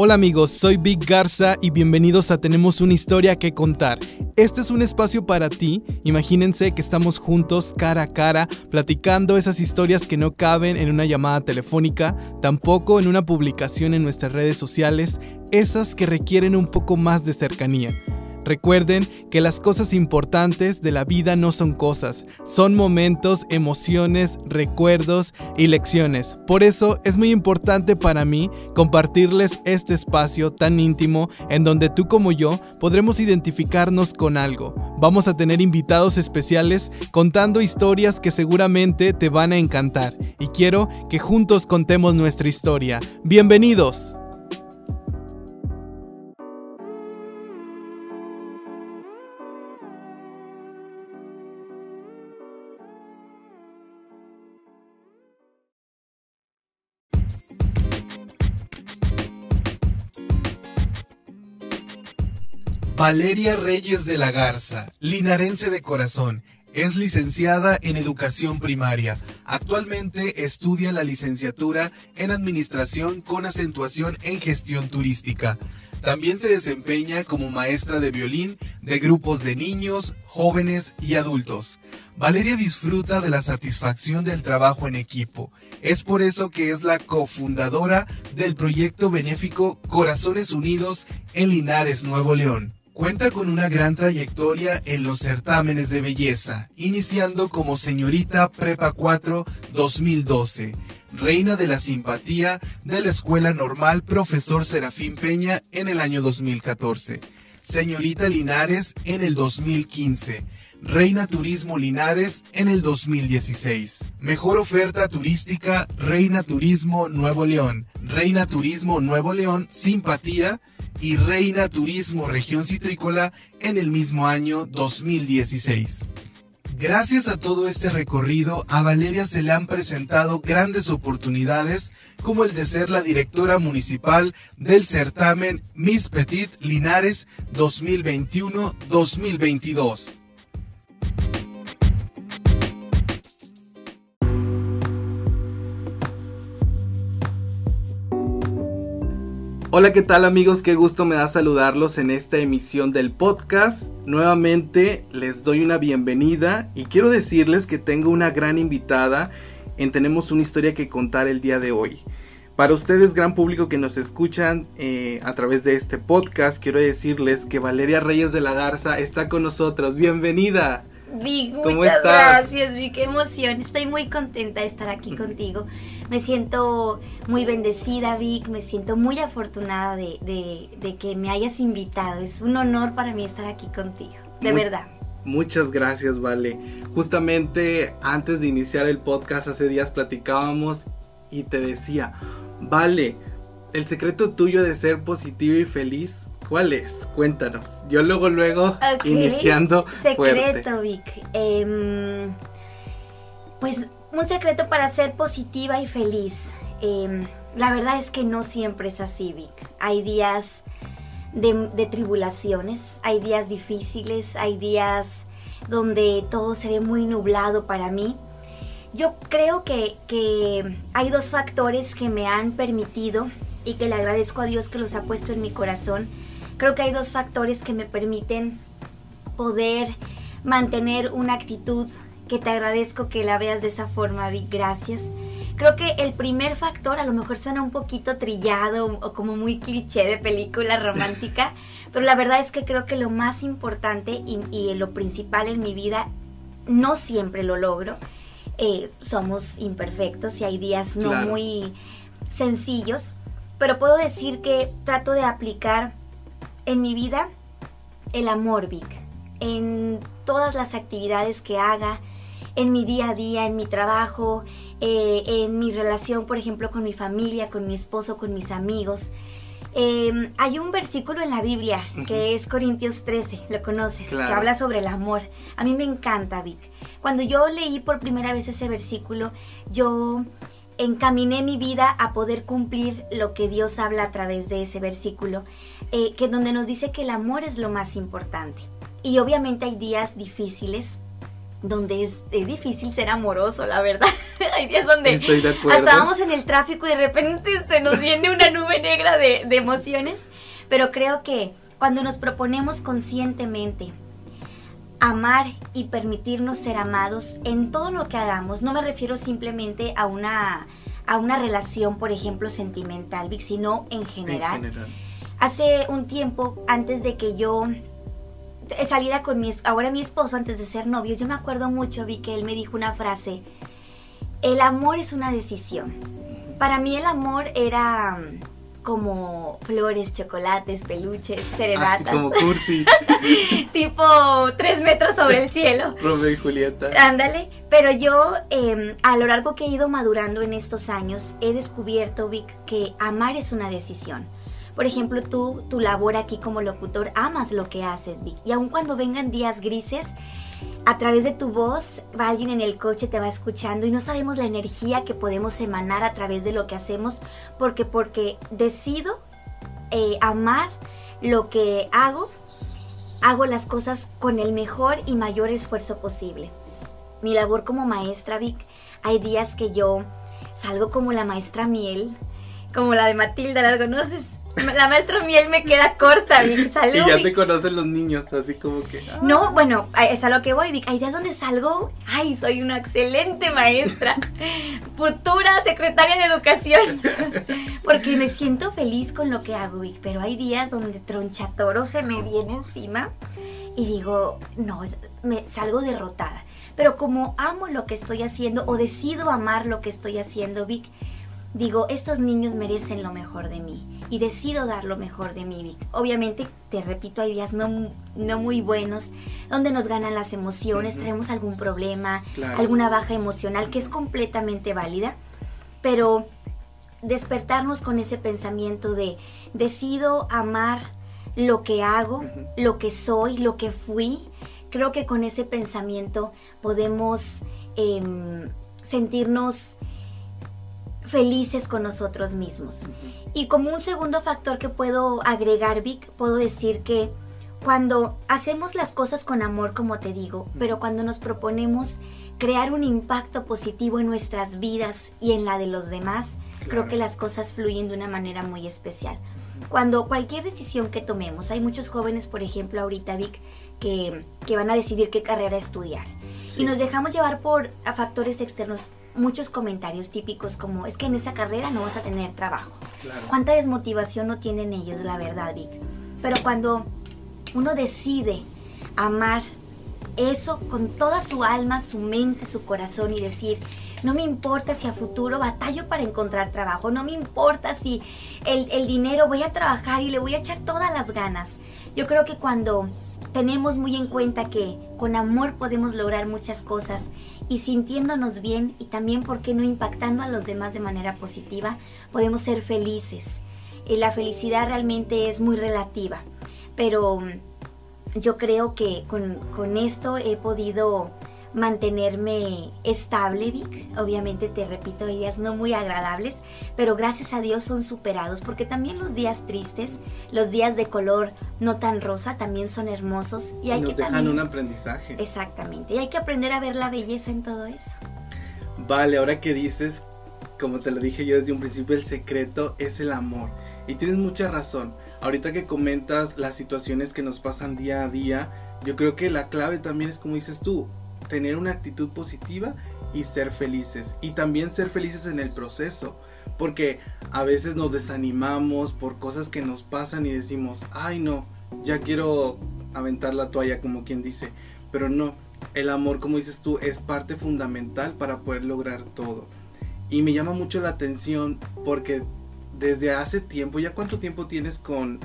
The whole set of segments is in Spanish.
Hola amigos, soy Vic Garza y bienvenidos a Tenemos una historia que contar. Este es un espacio para ti. Imagínense que estamos juntos cara a cara platicando esas historias que no caben en una llamada telefónica, tampoco en una publicación en nuestras redes sociales, esas que requieren un poco más de cercanía. Recuerden que las cosas importantes de la vida no son cosas, son momentos, emociones, recuerdos y lecciones. Por eso es muy importante para mí compartirles este espacio tan íntimo en donde tú como yo podremos identificarnos con algo. Vamos a tener invitados especiales contando historias que seguramente te van a encantar y quiero que juntos contemos nuestra historia. Bienvenidos. Valeria Reyes de la Garza, linarense de corazón, es licenciada en educación primaria. Actualmente estudia la licenciatura en administración con acentuación en gestión turística. También se desempeña como maestra de violín de grupos de niños, jóvenes y adultos. Valeria disfruta de la satisfacción del trabajo en equipo. Es por eso que es la cofundadora del proyecto benéfico Corazones Unidos en Linares, Nuevo León. Cuenta con una gran trayectoria en los certámenes de belleza, iniciando como señorita Prepa 4 2012, reina de la simpatía de la Escuela Normal Profesor Serafín Peña en el año 2014, señorita Linares en el 2015, Reina Turismo Linares en el 2016. Mejor oferta turística Reina Turismo Nuevo León. Reina Turismo Nuevo León Simpatía y Reina Turismo Región Citrícola en el mismo año 2016. Gracias a todo este recorrido, a Valeria se le han presentado grandes oportunidades como el de ser la directora municipal del certamen Miss Petit Linares 2021-2022. Hola, ¿qué tal amigos? Qué gusto me da saludarlos en esta emisión del podcast. Nuevamente les doy una bienvenida y quiero decirles que tengo una gran invitada en Tenemos una historia que contar el día de hoy. Para ustedes, gran público que nos escuchan eh, a través de este podcast, quiero decirles que Valeria Reyes de la Garza está con nosotros. Bienvenida. Vic, muchas gracias, Vic, qué emoción. Estoy muy contenta de estar aquí contigo. Me siento muy bendecida, Vic, me siento muy afortunada de, que me hayas invitado. Es un honor para mí estar aquí contigo, de verdad. Muchas gracias, Vale. Justamente antes de iniciar el podcast, hace días platicábamos y te decía, Vale, el secreto tuyo de ser positivo y feliz ¿Cuál es? Cuéntanos. Yo luego, luego, iniciando. Secreto, Vic. Em, pues un secreto para ser positiva y feliz. Em, la verdad es que no siempre es así, Vic. Hay días de, tribulaciones, hay días difíciles, hay días donde todo se ve muy nublado para mí. Yo creo que, que hay dos factores que me han permitido y que le agradezco a Dios que los ha puesto en mi corazón Creo que hay dos factores que me permiten poder mantener una actitud que te agradezco que la veas de esa forma, Vic. Gracias. Creo que el primer factor a lo mejor suena un poquito trillado o como muy cliché de película romántica, pero la verdad es que creo que lo más importante y, lo principal en mi vida, no siempre lo logro. Eh, somos imperfectos y hay días no muy sencillos, pero puedo decir que trato de aplicar en mi vida el amor, Vic. En todas las actividades que haga, en mi día a día, en mi trabajo, eh, en mi relación, por ejemplo, con mi familia, con mi esposo, con mis amigos. Em, hay un versículo en la Biblia que es Corintios 13, lo conoces, que habla sobre el amor. A mí me encanta, Vic. Cuando yo leí por primera vez ese versículo, yo encaminé mi vida a poder cumplir lo que Dios habla a través de ese versículo, eh, que donde nos dice que el amor es lo más importante. Y obviamente hay días difíciles, donde es, difícil ser amoroso, la verdad. Hay días donde hasta vamos en el tráfico y de repente se nos viene una nube negra de, de emociones. Pero creo que cuando nos proponemos conscientemente amar y permitirnos ser amados en todo lo que hagamos, no me refiero simplemente a una, a una relación, por ejemplo, sentimental, sino en general. en general. Hace un tiempo, antes de que yo saliera con mi, ahora mi esposo, antes de ser novios, yo me acuerdo mucho, vi que él me dijo una frase, el amor es una decisión. Para mí el amor era como flores, chocolates, peluches, serenatas. como cursi. tipo tres metros sobre el cielo. Romeo y Julieta. Ándale. Pero yo, em, a lo largo que he ido madurando en estos años, he descubierto, Vic, que amar es una decisión. Por ejemplo, tú, tu labor aquí como locutor, amas lo que haces, Vic. Y aun cuando vengan días grises, a través de tu voz va alguien en el coche, te va escuchando y no sabemos la energía que podemos emanar a través de lo que hacemos porque porque decido eh, amar lo que hago, hago las cosas con el mejor y mayor esfuerzo posible. Mi labor como maestra, Vic, hay días que yo salgo como la maestra miel, como la de Matilda, ¿las conoces? La maestra miel me queda corta, Vic. Salud. Y ya te conocen los niños, así como que. Ah. No, bueno, es a lo que voy, Vic. Hay días donde salgo. Ay, soy una excelente maestra. Futura secretaria de educación. Porque me siento feliz con lo que hago, Vic. Pero hay días donde tronchatoro se me viene encima y digo, no, me salgo derrotada. Pero como amo lo que estoy haciendo o decido amar lo que estoy haciendo, Vic, digo, estos niños merecen lo mejor de mí y decido dar lo mejor de mí. Obviamente, te repito, hay días no, no muy buenos donde nos ganan las emociones, tenemos algún problema, alguna baja emocional que es completamente válida, pero despertarnos con ese pensamiento de decido amar lo que hago, lo que soy, lo que fui, creo que con ese pensamiento podemos em, sentirnos felices con nosotros mismos. Y como un segundo factor que puedo agregar, Vic, puedo decir que cuando hacemos las cosas con amor, como te digo, pero cuando nos proponemos crear un impacto positivo en nuestras vidas y en la de los demás, creo que las cosas fluyen de una manera muy especial. Cuando cualquier decisión que tomemos, hay muchos jóvenes, por ejemplo, ahorita, Vic, que, que van a decidir qué carrera estudiar. Y nos dejamos llevar por factores externos muchos comentarios típicos como es que en esa carrera no vas a tener trabajo. ¿Cuánta desmotivación no tienen ellos, la verdad, Vic? Pero cuando uno decide amar eso con toda su alma, su mente, su corazón y decir, no me importa si a futuro batallo para encontrar trabajo, no me importa si el, el dinero voy a trabajar y le voy a echar todas las ganas. Yo creo que cuando tenemos muy en cuenta que con amor podemos lograr muchas cosas y sintiéndonos bien y también, ¿por qué no impactando a los demás de manera positiva? Podemos ser felices. Y la felicidad realmente es muy relativa, pero mm, yo creo que con, con esto he podido mantenerme estable, Vic. Obviamente te repito, días no muy agradables, pero gracias a Dios son superados, porque también los días tristes, los días de color no tan rosa, también son hermosos y hay nos que dejan un aprendizaje. Exactamente, y hay que aprender a ver la belleza en todo eso. Vale, ahora que dices, como te lo dije yo desde un principio, el secreto es el amor. Y tienes mucha razón. Ahorita que comentas las situaciones que nos pasan día a día, yo creo que la clave también es como dices tú, tener una actitud positiva y ser felices. Y también ser felices en el proceso. Porque a veces nos desanimamos por cosas que nos pasan y decimos, ay no, ya quiero aventar la toalla como quien dice. Pero no, el amor como dices tú es parte fundamental para poder lograr todo. Y me llama mucho la atención porque desde hace tiempo, ¿ya cuánto tiempo tienes con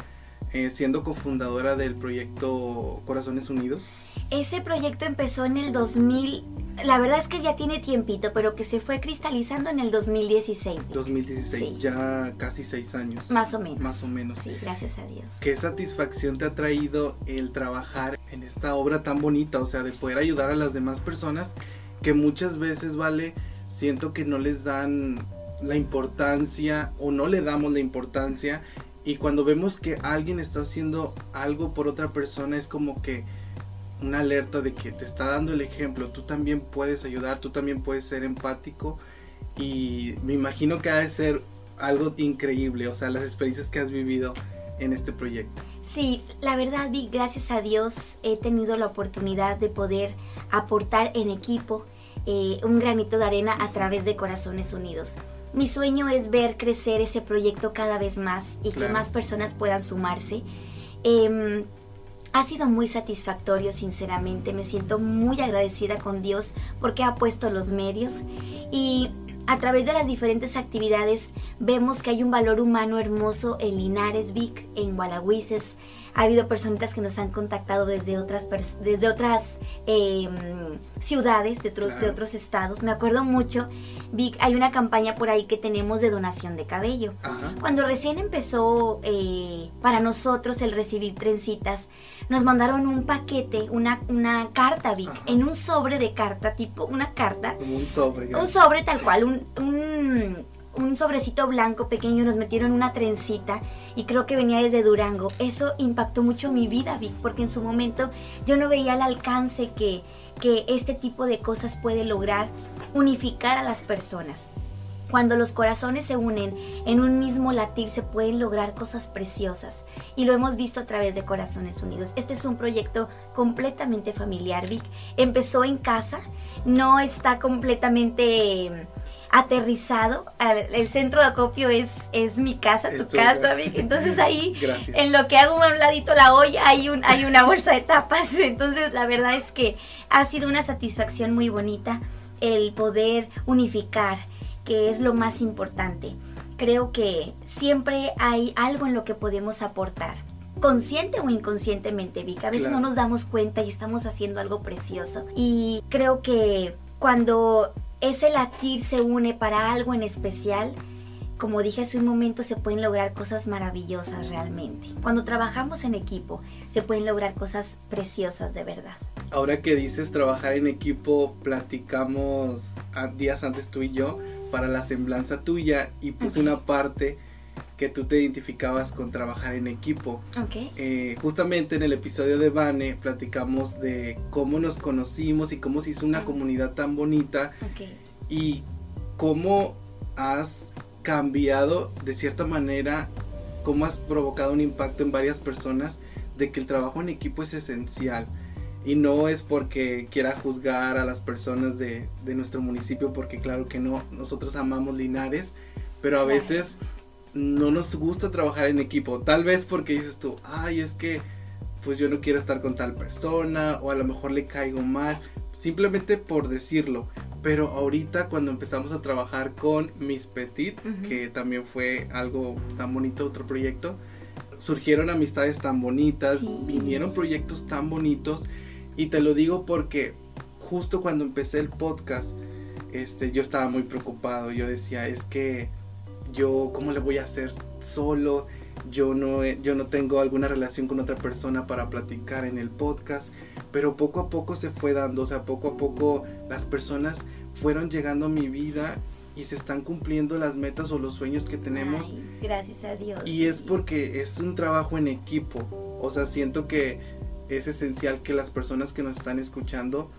eh, siendo cofundadora del proyecto Corazones Unidos? Ese proyecto empezó en el 2000, la verdad es que ya tiene tiempito, pero que se fue cristalizando en el 2016. 2016, ya casi seis años. Más o menos. Más o menos. Sí, gracias a Dios. ¿Qué satisfacción te ha traído el trabajar en esta obra tan bonita? O sea, de poder ayudar a las demás personas que muchas veces, vale, siento que no les dan la importancia o no le damos la importancia y cuando vemos que alguien está haciendo algo por otra persona es como que una alerta de que te está dando el ejemplo, tú también puedes ayudar, tú también puedes ser empático y me imagino que ha de ser algo increíble, o sea, las experiencias que has vivido en este proyecto. Sí, la verdad, gracias a Dios he tenido la oportunidad de poder aportar en equipo eh, un granito de arena a través de Corazones Unidos. Mi sueño es ver crecer ese proyecto cada vez más y que más personas puedan sumarse. Em, ha sido muy satisfactorio, sinceramente. Me siento muy agradecida con Dios porque ha puesto los medios y a través de las diferentes actividades vemos que hay un valor humano hermoso en Linares, Vic, en Gualahuises. Ha habido personas que nos han contactado desde otras, desde otras em, ciudades, de otros, de otros estados. Me acuerdo mucho, Vic, hay una campaña por ahí que tenemos de donación de cabello. Cuando recién empezó eh, para nosotros el recibir trencitas, nos mandaron un paquete, una, una carta, Vic, en un sobre de carta, tipo una carta. Como un sobre. Un sobre tal cual, un, un, un sobrecito blanco pequeño, nos metieron una trencita y creo que venía desde Durango. Eso impactó mucho mi vida, Vic, porque en su momento yo no veía el alcance que, que este tipo de cosas puede lograr unificar a las personas. Cuando los corazones se unen en un mismo latir se pueden lograr cosas preciosas y lo hemos visto a través de Corazones Unidos. Este es un proyecto completamente familiar, Vic. Empezó en casa, no está completamente aterrizado. El centro de acopio es, es mi casa, tu casa, Vic. Entonces ahí, en lo que hago a un ladito la olla, hay, un, hay una bolsa de tapas. Entonces la verdad es que ha sido una satisfacción muy bonita el poder unificar que es lo más importante. Creo que siempre hay algo en lo que podemos aportar. Consciente o inconscientemente, Vic. A veces no nos damos cuenta y estamos haciendo algo precioso. Y creo que cuando ese latir se une para algo en especial, como dije hace un momento, se pueden lograr cosas maravillosas realmente. Cuando trabajamos en equipo, se pueden lograr cosas preciosas de verdad. Ahora que dices trabajar en equipo, platicamos días antes tú y yo para la semblanza tuya y puse una parte que tú te identificabas con trabajar en equipo. Eh, justamente en el episodio de Vane platicamos de cómo nos conocimos y cómo se hizo una comunidad tan bonita y cómo has cambiado de cierta manera, cómo has provocado un impacto en varias personas de que el trabajo en equipo es esencial. Y no es porque quiera juzgar a las personas de, nuestro municipio, porque claro que no, nosotros amamos Linares, pero a veces no nos gusta trabajar en equipo. Tal vez porque dices tú, ay, es que pues yo no quiero estar con tal persona, o a lo mejor le caigo mal, simplemente por decirlo. Pero ahorita cuando empezamos a trabajar con Miss Petit, que también fue algo tan bonito, otro proyecto, surgieron amistades tan bonitas, vinieron proyectos tan bonitos y te lo digo porque justo cuando empecé el podcast, este, yo estaba muy preocupado. Yo decía, es que yo, ¿cómo le voy a hacer solo? Yo no, yo no tengo alguna relación con otra persona para platicar en el podcast. Pero poco a poco se fue dando, o sea, poco a poco las personas fueron llegando a mi vida y se están cumpliendo las metas o los sueños que tenemos. gracias a Dios. Y es porque es un trabajo en equipo. O sea, siento que es esencial que las personas que nos están escuchando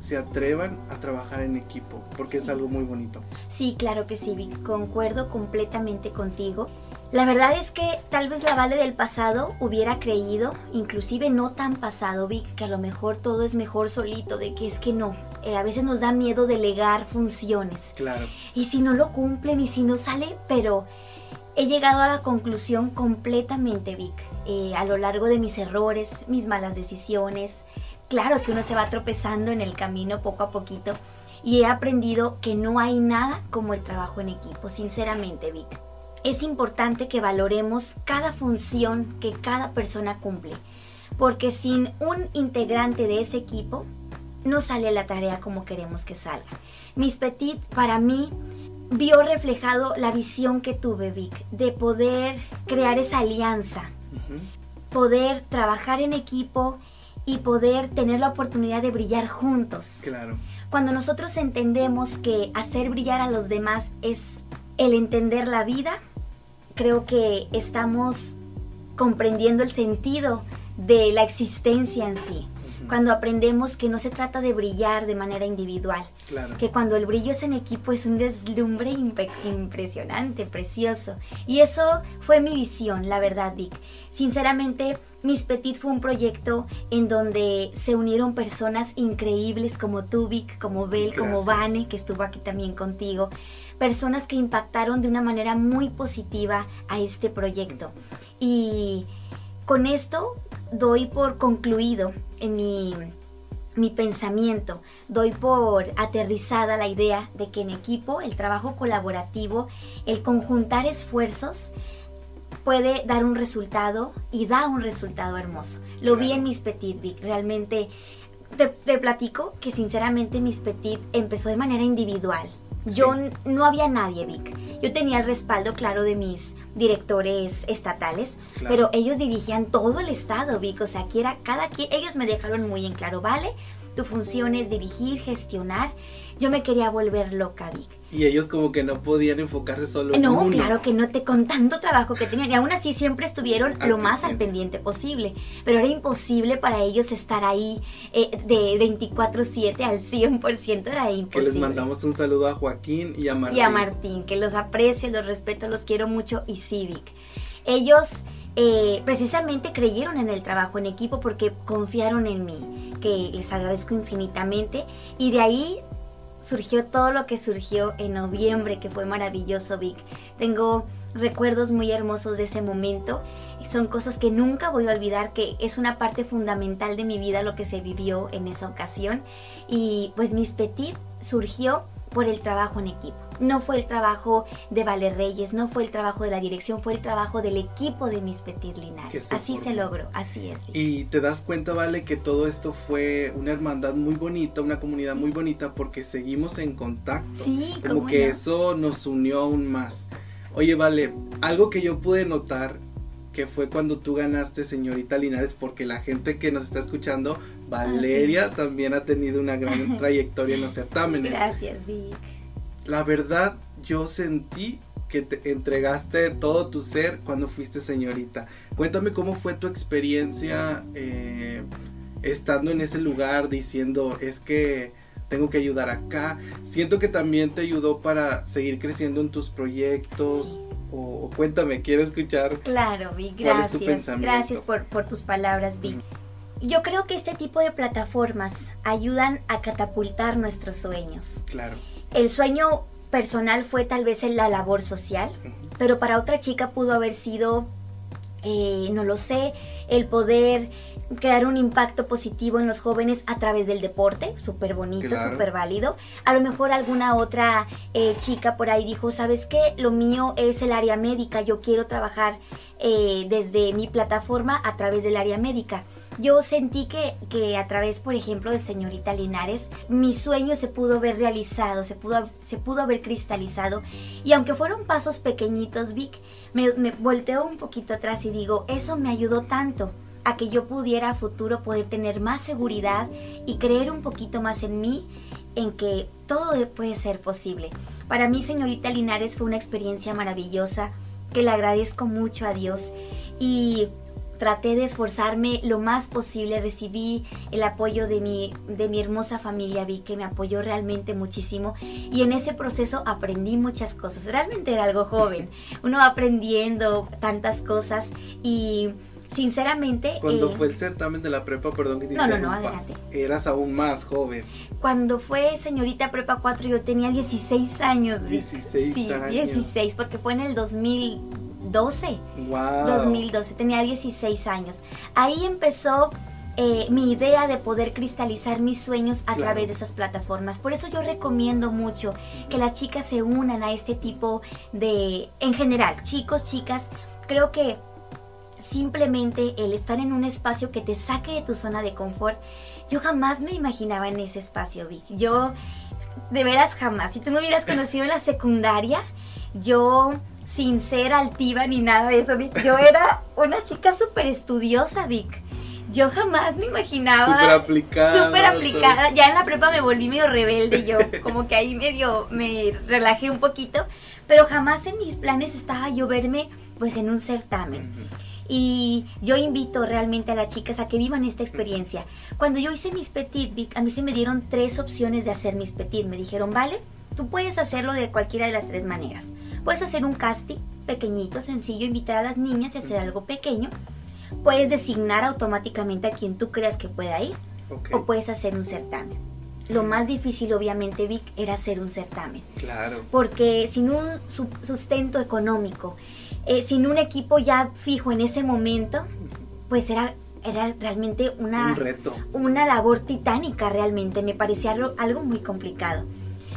se atrevan a trabajar en equipo, porque es algo muy bonito. Sí, claro que sí, Vic, concuerdo completamente contigo. La verdad es que tal vez la Vale del pasado hubiera creído, inclusive no tan pasado, Vic, que a lo mejor todo es mejor solito, de que es que no. Eh, a veces nos da miedo delegar funciones. Claro. Y si no lo cumplen y si no sale, pero he llegado a la conclusión completamente, Vic, eh, a lo largo de mis errores, mis malas decisiones. Claro que uno se va tropezando en el camino poco a poquito y he aprendido que no hay nada como el trabajo en equipo, sinceramente, Vic. Es importante que valoremos cada función que cada persona cumple, porque sin un integrante de ese equipo no sale la tarea como queremos que salga. Miss Petit para mí vio reflejado la visión que tuve, Vic, de poder crear esa alianza, poder trabajar en equipo y poder tener la oportunidad de brillar juntos. Claro. Cuando nosotros entendemos que hacer brillar a los demás es el entender la vida, creo que estamos comprendiendo el sentido de la existencia en sí. cuando aprendemos que no se trata de brillar de manera individual, que cuando el brillo es en equipo es un deslumbre impresionante, precioso. Y eso fue mi visión, la verdad, Vic. Sinceramente, Miss Petit fue un proyecto en donde se unieron personas increíbles como tú, Vic, como Bel, como Vane, que estuvo aquí también contigo. Personas que impactaron de una manera muy positiva a este proyecto. Y con esto doy por concluido en mi, mi pensamiento, doy por aterrizada la idea de que en equipo el trabajo colaborativo, el conjuntar esfuerzos, puede dar un resultado y da un resultado hermoso. Lo vi en Miss Petit Vic, realmente te, platico que sinceramente Miss Petit empezó de manera individual. Yo no había nadie, Vic. Yo tenía el respaldo claro de mis directores estatales, pero ellos dirigían todo el estado, Vic. O sea, aquí era cada quien, ellos me dejaron muy en claro, ¿vale? Tu función es dirigir, gestionar. Yo me quería volver loca, Vic y ellos como que no podían enfocarse solo en no, uno. claro que no te con tanto trabajo que tenían y aún así siempre estuvieron lo más al pendiente posible, pero era imposible para ellos estar ahí eh, de 24/7 al 100%, era imposible. Que les mandamos un saludo a Joaquín y a Martín. Y a Martín, que los aprecio, los respeto, los quiero mucho y Civic. Ellos eh, precisamente creyeron en el trabajo en equipo porque confiaron en mí, que les agradezco infinitamente y de ahí surgió todo lo que surgió en noviembre, que fue maravilloso, Vic. Tengo recuerdos muy hermosos de ese momento. Son cosas que nunca voy a olvidar, que es una parte fundamental de mi vida lo que se vivió en esa ocasión. Y pues Miss Petit surgió por el trabajo en equipo. No fue el trabajo de Vale Reyes, no fue el trabajo de la dirección, fue el trabajo del equipo de Mis Petit Linares. Así se logró, así es. Y te das cuenta, Vale, que todo esto fue una hermandad muy bonita, una comunidad muy bonita porque seguimos en contacto. Sí, como que eso nos unió aún más. Oye, Vale, algo que yo pude notar que fue cuando tú ganaste, señorita Linares, porque la gente que nos está escuchando, Valeria también ha tenido una gran trayectoria en los certámenes. Gracias, Vic. La verdad, yo sentí que te entregaste todo tu ser cuando fuiste señorita. Cuéntame cómo fue tu experiencia eh, estando en ese lugar diciendo, es que tengo que ayudar acá. Siento que también te ayudó para seguir creciendo en tus proyectos. O, cuéntame, quiero escuchar. Claro, Vi, gracias. Gracias por, por tus palabras, Vi. Yo creo que este tipo de plataformas ayudan a catapultar nuestros sueños. Claro. El sueño personal fue tal vez en la labor social, pero para otra chica pudo haber sido, eh, no lo sé, el poder crear un impacto positivo en los jóvenes a través del deporte, súper bonito, súper válido. A lo mejor alguna otra eh, chica por ahí dijo, ¿sabes qué? Lo mío es el área médica, yo quiero trabajar eh, desde mi plataforma a través del área médica. Yo sentí que, que, a través, por ejemplo, de señorita Linares, mi sueño se pudo ver realizado, se pudo, se pudo haber cristalizado. Y aunque fueron pasos pequeñitos, Vic, me, me volteo un poquito atrás y digo, eso me ayudó tanto a que yo pudiera a futuro poder tener más seguridad y creer un poquito más en mí, en que todo puede ser posible. Para mí, señorita Linares, fue una experiencia maravillosa que le agradezco mucho a Dios y traté de esforzarme lo más posible, recibí el apoyo de mi, de mi hermosa familia, vi que me apoyó realmente muchísimo y en ese proceso aprendí muchas cosas, realmente era algo joven, uno va aprendiendo tantas cosas y sinceramente... Cuando eh, fue el certamen de la prepa, perdón que te No, no, no, adelante. Eras aún más joven. Cuando fue señorita prepa 4 yo tenía 16 años. 16 sí, 16, porque fue en el 2012. Wow. 2012, tenía 16 años. Ahí empezó eh, mi idea de poder cristalizar mis sueños a través de esas plataformas. Por eso yo recomiendo mucho que las chicas se unan a este tipo de, en general, chicos, chicas, creo que simplemente el estar en un espacio que te saque de tu zona de confort. Yo jamás me imaginaba en ese espacio, Vic. Yo, de veras jamás. Si tú me hubieras conocido en la secundaria, yo, sin ser altiva ni nada de eso, Vic, yo era una chica súper estudiosa, Vic. Yo jamás me imaginaba. Súper aplicada. Súper aplicada. Ya en la prepa me volví medio rebelde yo. Como que ahí medio me relajé un poquito. Pero jamás en mis planes estaba yo verme pues en un certamen. Y yo invito realmente a las chicas a que vivan esta experiencia. Cuando yo hice mis Petit Vic, a mí se me dieron tres opciones de hacer mis Petit. Me dijeron, vale, tú puedes hacerlo de cualquiera de las tres maneras. Puedes hacer un casting pequeñito, sencillo, invitar a las niñas y hacer algo pequeño. Puedes designar automáticamente a quien tú creas que pueda ir. O puedes hacer un certamen. Lo más difícil, obviamente, Vic, era hacer un certamen. Claro. Porque sin un sustento económico, eh, sin un equipo ya fijo en ese momento, pues era, era realmente una, un reto. una labor titánica realmente. Me parecía algo muy complicado.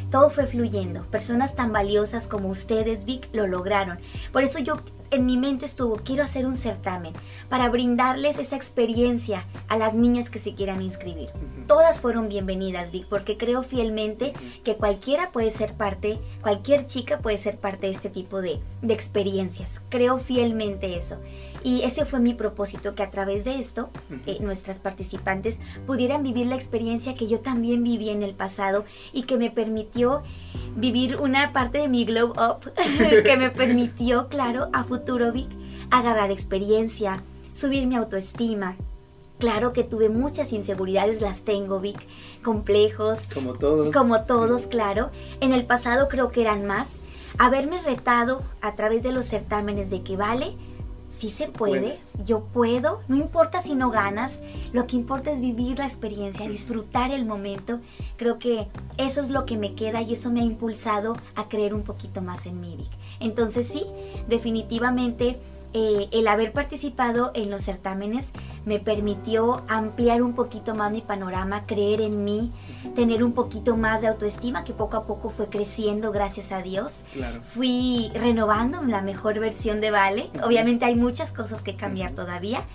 Todo fue fluyendo. Personas tan valiosas como ustedes, Vic, lo lograron. Por eso yo en mi mente estuvo, quiero hacer un certamen para brindarles esa experiencia a las niñas que se quieran inscribir. Todas fueron bienvenidas, Vic, porque creo fielmente que cualquiera puede ser parte, cualquier chica puede ser parte de este tipo de, de experiencias. Creo fielmente eso. Y ese fue mi propósito, que a través de esto eh, nuestras participantes pudieran vivir la experiencia que yo también viví en el pasado y que me permitió vivir una parte de mi glow up, que me permitió, claro, a futuro Vic, agarrar experiencia, subir mi autoestima. Claro que tuve muchas inseguridades, las tengo, Vic, complejos. Como todos. Como todos, claro. En el pasado creo que eran más. Haberme retado a través de los certámenes de que vale, sí se puede, yo puedo, no importa si no ganas, lo que importa es vivir la experiencia, disfrutar el momento. Creo que eso es lo que me queda y eso me ha impulsado a creer un poquito más en mí. Entonces sí, definitivamente eh, el haber participado en los certámenes me permitió ampliar un poquito más mi panorama, creer en mí, tener un poquito más de autoestima que poco a poco fue creciendo, gracias a Dios. Fui renovando la mejor versión de Vale. Obviamente hay muchas cosas que cambiar todavía,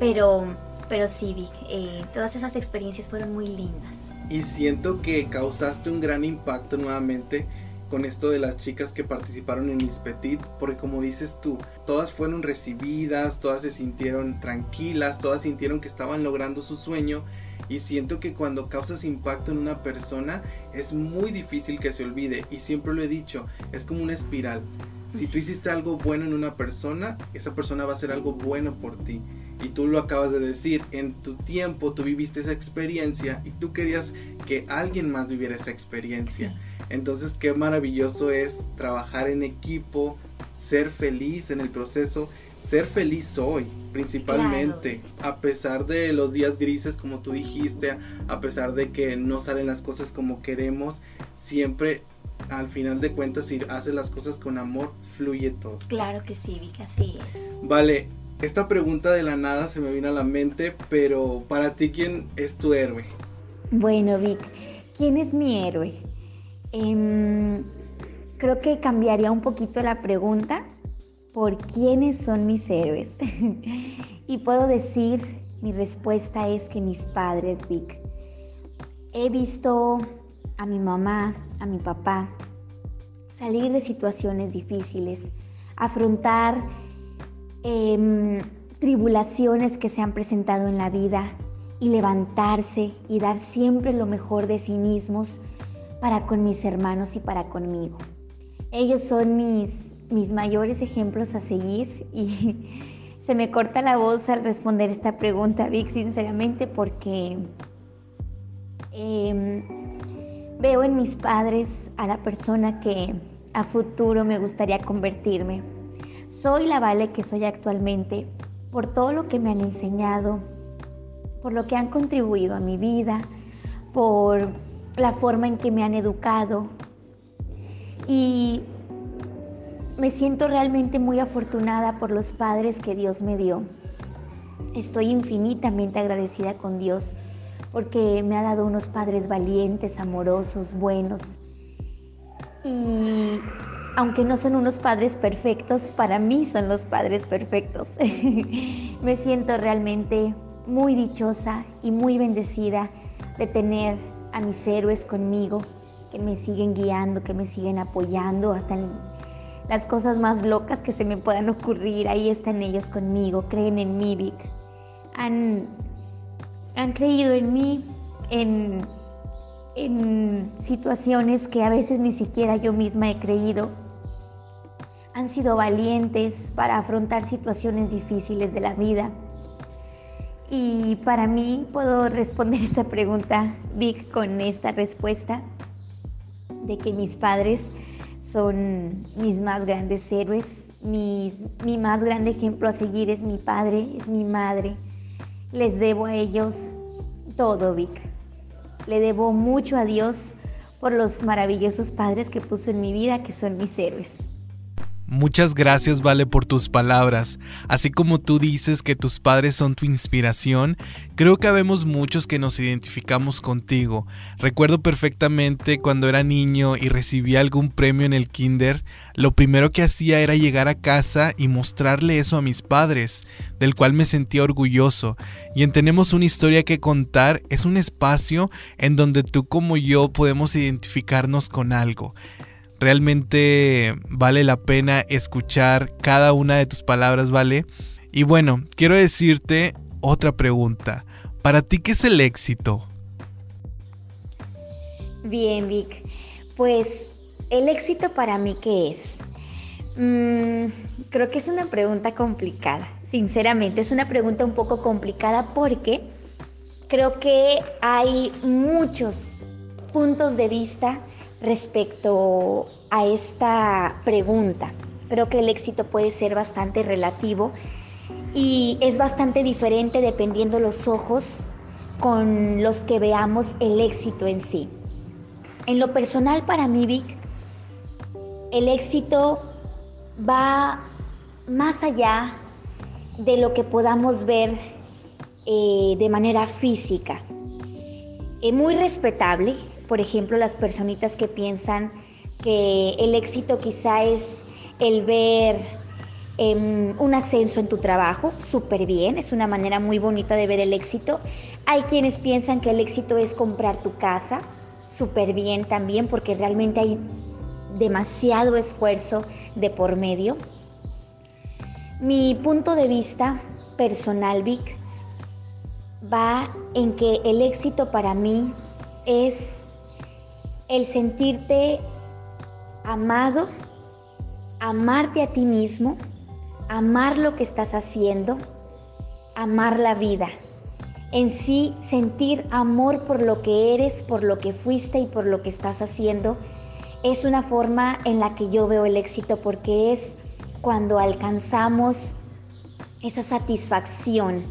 pero, pero sí, Vic, eh, todas esas experiencias fueron muy lindas. Y siento que causaste un gran impacto nuevamente con esto de las chicas que participaron en Miss Petit, porque como dices tú, todas fueron recibidas, todas se sintieron tranquilas, todas sintieron que estaban logrando su sueño y siento que cuando causas impacto en una persona es muy difícil que se olvide y siempre lo he dicho, es como una espiral. Si tú hiciste algo bueno en una persona, esa persona va a hacer algo bueno por ti. Y tú lo acabas de decir, en tu tiempo tú viviste esa experiencia y tú querías que alguien más viviera esa experiencia. Entonces, qué maravilloso es trabajar en equipo, ser feliz en el proceso, ser feliz hoy, principalmente, a pesar de los días grises, como tú dijiste, a pesar de que no salen las cosas como queremos, siempre al final de cuentas, si haces las cosas con amor, fluye todo. Claro que sí, Vic, así es. Vale, esta pregunta de la nada se me vino a la mente, pero para ti, ¿quién es tu héroe? Bueno, Vic, ¿quién es mi héroe? Em, creo que cambiaría un poquito la pregunta por quiénes son mis héroes. y puedo decir, mi respuesta es que mis padres, Vic. He visto a mi mamá, a mi papá, salir de situaciones difíciles, afrontar em, tribulaciones que se han presentado en la vida y levantarse y dar siempre lo mejor de sí mismos para con mis hermanos y para conmigo. Ellos son mis, mis mayores ejemplos a seguir y se me corta la voz al responder esta pregunta, Vic, sinceramente, porque em, veo en mis padres a la persona que a futuro me gustaría convertirme. Soy la Vale que soy actualmente por todo lo que me han enseñado, por lo que han contribuido a mi vida, por la forma en que me han educado. Y me siento realmente muy afortunada por los padres que Dios me dio. Estoy infinitamente agradecida con Dios porque me ha dado unos padres valientes, amorosos, buenos. Y aunque no son unos padres perfectos, para mí son los padres perfectos. me siento realmente muy dichosa y muy bendecida de tener a mis héroes conmigo, que me siguen guiando, que me siguen apoyando hasta en las cosas más locas que se me puedan ocurrir. Ahí están ellos conmigo, creen en mí, Vic. Han, han creído en mí en, en situaciones que a veces ni siquiera yo misma he creído. han sido valientes para afrontar situaciones difíciles de la vida. Y para mí puedo responder esa pregunta, Vic, con esta respuesta de que mis padres son mis más grandes héroes, mi más grande ejemplo a seguir es mi padre, es mi madre. Les debo a ellos todo, Vic. Le debo mucho a Dios por los maravillosos padres que puso en mi vida, que son mis héroes. Muchas gracias, Vale, por tus palabras. Así como tú dices que tus padres son tu inspiración, creo que habemos muchos que nos identificamos contigo. Recuerdo perfectamente cuando era niño y recibía algún premio en el kinder, lo primero que hacía era llegar a casa y mostrarle eso a mis padres, del cual me sentía orgulloso. Y en Tenemos una historia que contar es un espacio en donde tú como yo podemos identificarnos con algo. Realmente vale la pena escuchar cada una de tus palabras, ¿vale? Y bueno, quiero decirte otra pregunta. ¿Para ti qué es el éxito? Bien, Vic. Pues el éxito para mí qué es? Mm, creo que es una pregunta complicada. Sinceramente, es una pregunta un poco complicada porque creo que hay muchos puntos de vista respecto a esta pregunta. Creo que el éxito puede ser bastante relativo y es bastante diferente dependiendo los ojos con los que veamos el éxito en sí. En lo personal para mí, Vic, el éxito va más allá de lo que podamos ver eh, de manera física. Es muy respetable, por ejemplo, las personitas que piensan que el éxito quizá es el ver em, un ascenso en tu trabajo, súper bien, es una manera muy bonita de ver el éxito. Hay quienes piensan que el éxito es comprar tu casa, súper bien también, porque realmente hay demasiado esfuerzo de por medio. Mi punto de vista personal, Vic, va en que el éxito para mí es el sentirte amado, amarte a ti mismo, amar lo que estás haciendo, amar la vida. En sí, sentir amor por lo que eres, por lo que fuiste y por lo que estás haciendo, es una forma en la que yo veo el éxito porque es cuando alcanzamos esa satisfacción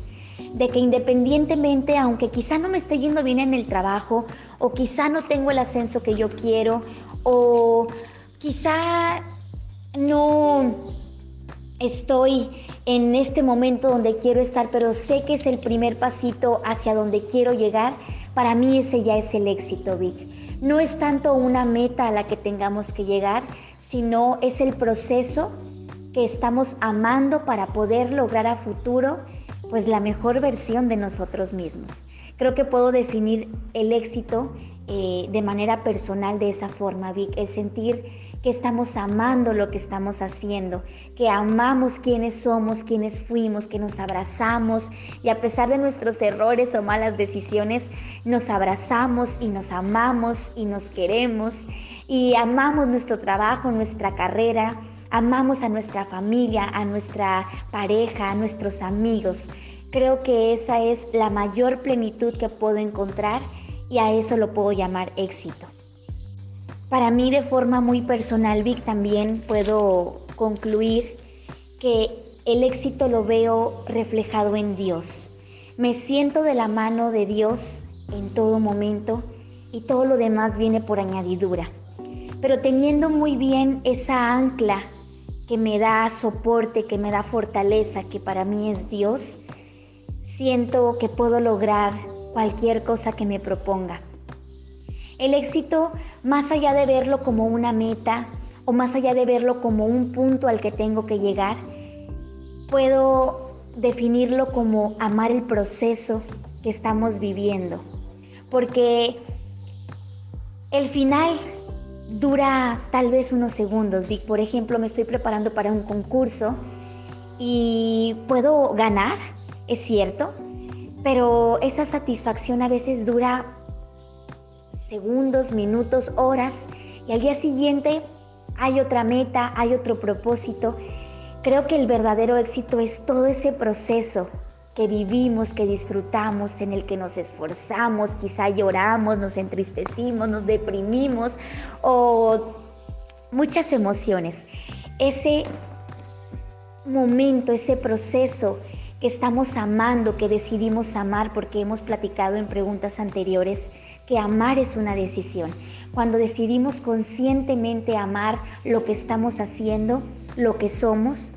de que independientemente, aunque quizá no me esté yendo bien en el trabajo, o quizá no tengo el ascenso que yo quiero, o quizá no estoy en este momento donde quiero estar, pero sé que es el primer pasito hacia donde quiero llegar, para mí ese ya es el éxito, Vic. No es tanto una meta a la que tengamos que llegar, sino es el proceso que estamos amando para poder lograr a futuro pues la mejor versión de nosotros mismos. Creo que puedo definir el éxito eh, de manera personal de esa forma, Vic, el sentir que estamos amando lo que estamos haciendo, que amamos quienes somos, quienes fuimos, que nos abrazamos y a pesar de nuestros errores o malas decisiones, nos abrazamos y nos amamos y nos queremos y amamos nuestro trabajo, nuestra carrera, amamos a nuestra familia, a nuestra pareja, a nuestros amigos. Creo que esa es la mayor plenitud que puedo encontrar y a eso lo puedo llamar éxito. Para mí de forma muy personal, Vic, también puedo concluir que el éxito lo veo reflejado en Dios. Me siento de la mano de Dios en todo momento y todo lo demás viene por añadidura. Pero teniendo muy bien esa ancla que me da soporte, que me da fortaleza, que para mí es Dios, siento que puedo lograr cualquier cosa que me proponga. El éxito, más allá de verlo como una meta o más allá de verlo como un punto al que tengo que llegar, puedo definirlo como amar el proceso que estamos viviendo. Porque el final dura tal vez unos segundos. Vic, por ejemplo, me estoy preparando para un concurso y puedo ganar, es cierto, pero esa satisfacción a veces dura segundos, minutos, horas y al día siguiente hay otra meta, hay otro propósito. Creo que el verdadero éxito es todo ese proceso que vivimos, que disfrutamos, en el que nos esforzamos, quizá lloramos, nos entristecimos, nos deprimimos o muchas emociones. Ese momento, ese proceso que estamos amando, que decidimos amar, porque hemos platicado en preguntas anteriores que amar es una decisión. Cuando decidimos conscientemente amar lo que estamos haciendo, lo que somos,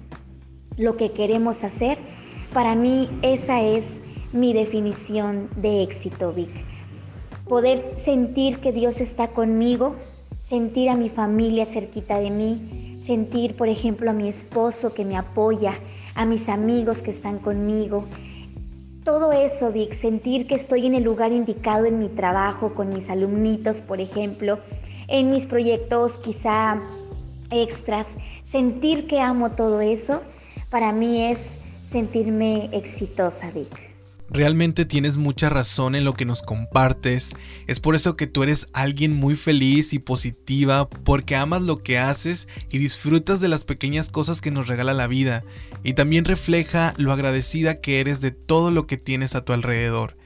lo que queremos hacer, para mí esa es mi definición de éxito, Vic. Poder sentir que Dios está conmigo, sentir a mi familia cerquita de mí, sentir, por ejemplo, a mi esposo que me apoya, a mis amigos que están conmigo. Todo eso, Vic, sentir que estoy en el lugar indicado en mi trabajo, con mis alumnitos, por ejemplo, en mis proyectos quizá extras, sentir que amo todo eso, para mí es sentirme exitosa, Vic. Realmente tienes mucha razón en lo que nos compartes. Es por eso que tú eres alguien muy feliz y positiva, porque amas lo que haces y disfrutas de las pequeñas cosas que nos regala la vida. Y también refleja lo agradecida que eres de todo lo que tienes a tu alrededor.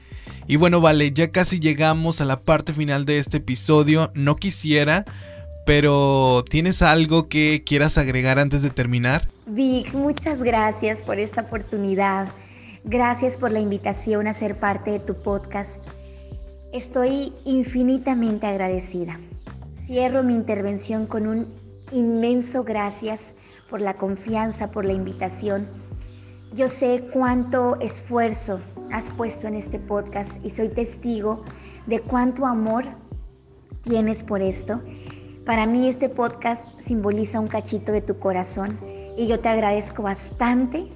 Y bueno, vale, ya casi llegamos a la parte final de este episodio. No quisiera, pero ¿tienes algo que quieras agregar antes de terminar? Vic, muchas gracias por esta oportunidad. Gracias por la invitación a ser parte de tu podcast. Estoy infinitamente agradecida. Cierro mi intervención con un inmenso gracias por la confianza, por la invitación. Yo sé cuánto esfuerzo has puesto en este podcast y soy testigo de cuánto amor tienes por esto. Para mí este podcast simboliza un cachito de tu corazón y yo te agradezco bastante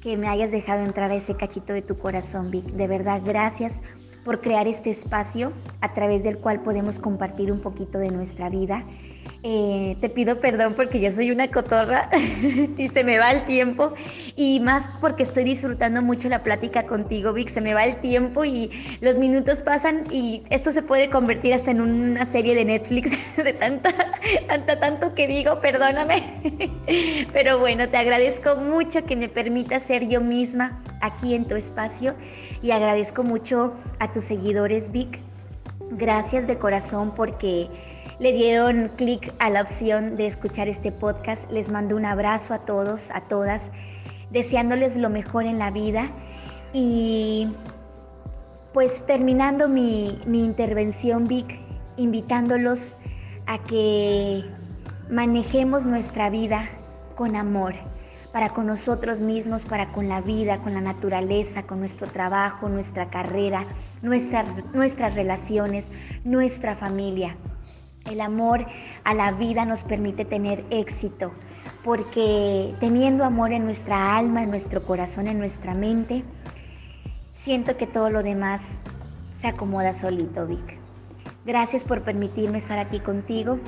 que me hayas dejado entrar a ese cachito de tu corazón, Vic. De verdad, gracias por crear este espacio a través del cual podemos compartir un poquito de nuestra vida eh, te pido perdón porque yo soy una cotorra y se me va el tiempo y más porque estoy disfrutando mucho la plática contigo, Vic, se me va el tiempo y los minutos pasan y esto se puede convertir hasta en una serie de Netflix de tanta, tanta, tanto que digo, perdóname. Pero bueno, te agradezco mucho que me permita ser yo misma aquí en tu espacio y agradezco mucho a tus seguidores, Vic. Gracias de corazón porque le dieron clic a la opción de escuchar este podcast. Les mando un abrazo a todos, a todas, deseándoles lo mejor en la vida. Y pues terminando mi, mi intervención, Vic, invitándolos a que manejemos nuestra vida con amor, para con nosotros mismos, para con la vida, con la naturaleza, con nuestro trabajo, nuestra carrera, nuestras, nuestras relaciones, nuestra familia. El amor a la vida nos permite tener éxito, porque teniendo amor en nuestra alma, en nuestro corazón, en nuestra mente, siento que todo lo demás se acomoda solito, Vic. Gracias por permitirme estar aquí contigo.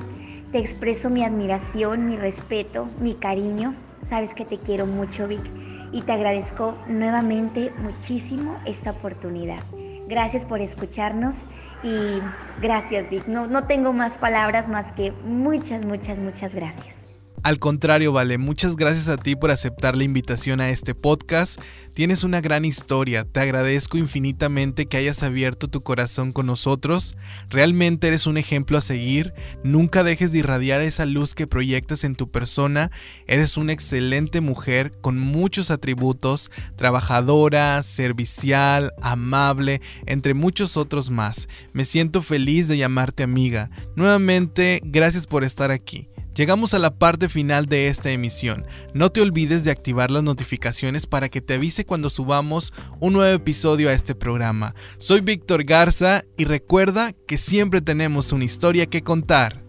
Te expreso mi admiración, mi respeto, mi cariño. Sabes que te quiero mucho, Vic, y te agradezco nuevamente muchísimo esta oportunidad. Gracias por escucharnos y gracias Vic. No, no tengo más palabras más que muchas, muchas, muchas gracias. Al contrario, Vale, muchas gracias a ti por aceptar la invitación a este podcast. Tienes una gran historia, te agradezco infinitamente que hayas abierto tu corazón con nosotros. Realmente eres un ejemplo a seguir, nunca dejes de irradiar esa luz que proyectas en tu persona. Eres una excelente mujer con muchos atributos, trabajadora, servicial, amable, entre muchos otros más. Me siento feliz de llamarte amiga. Nuevamente, gracias por estar aquí. Llegamos a la parte final de esta emisión. No te olvides de activar las notificaciones para que te avise cuando subamos un nuevo episodio a este programa. Soy Víctor Garza y recuerda que siempre tenemos una historia que contar.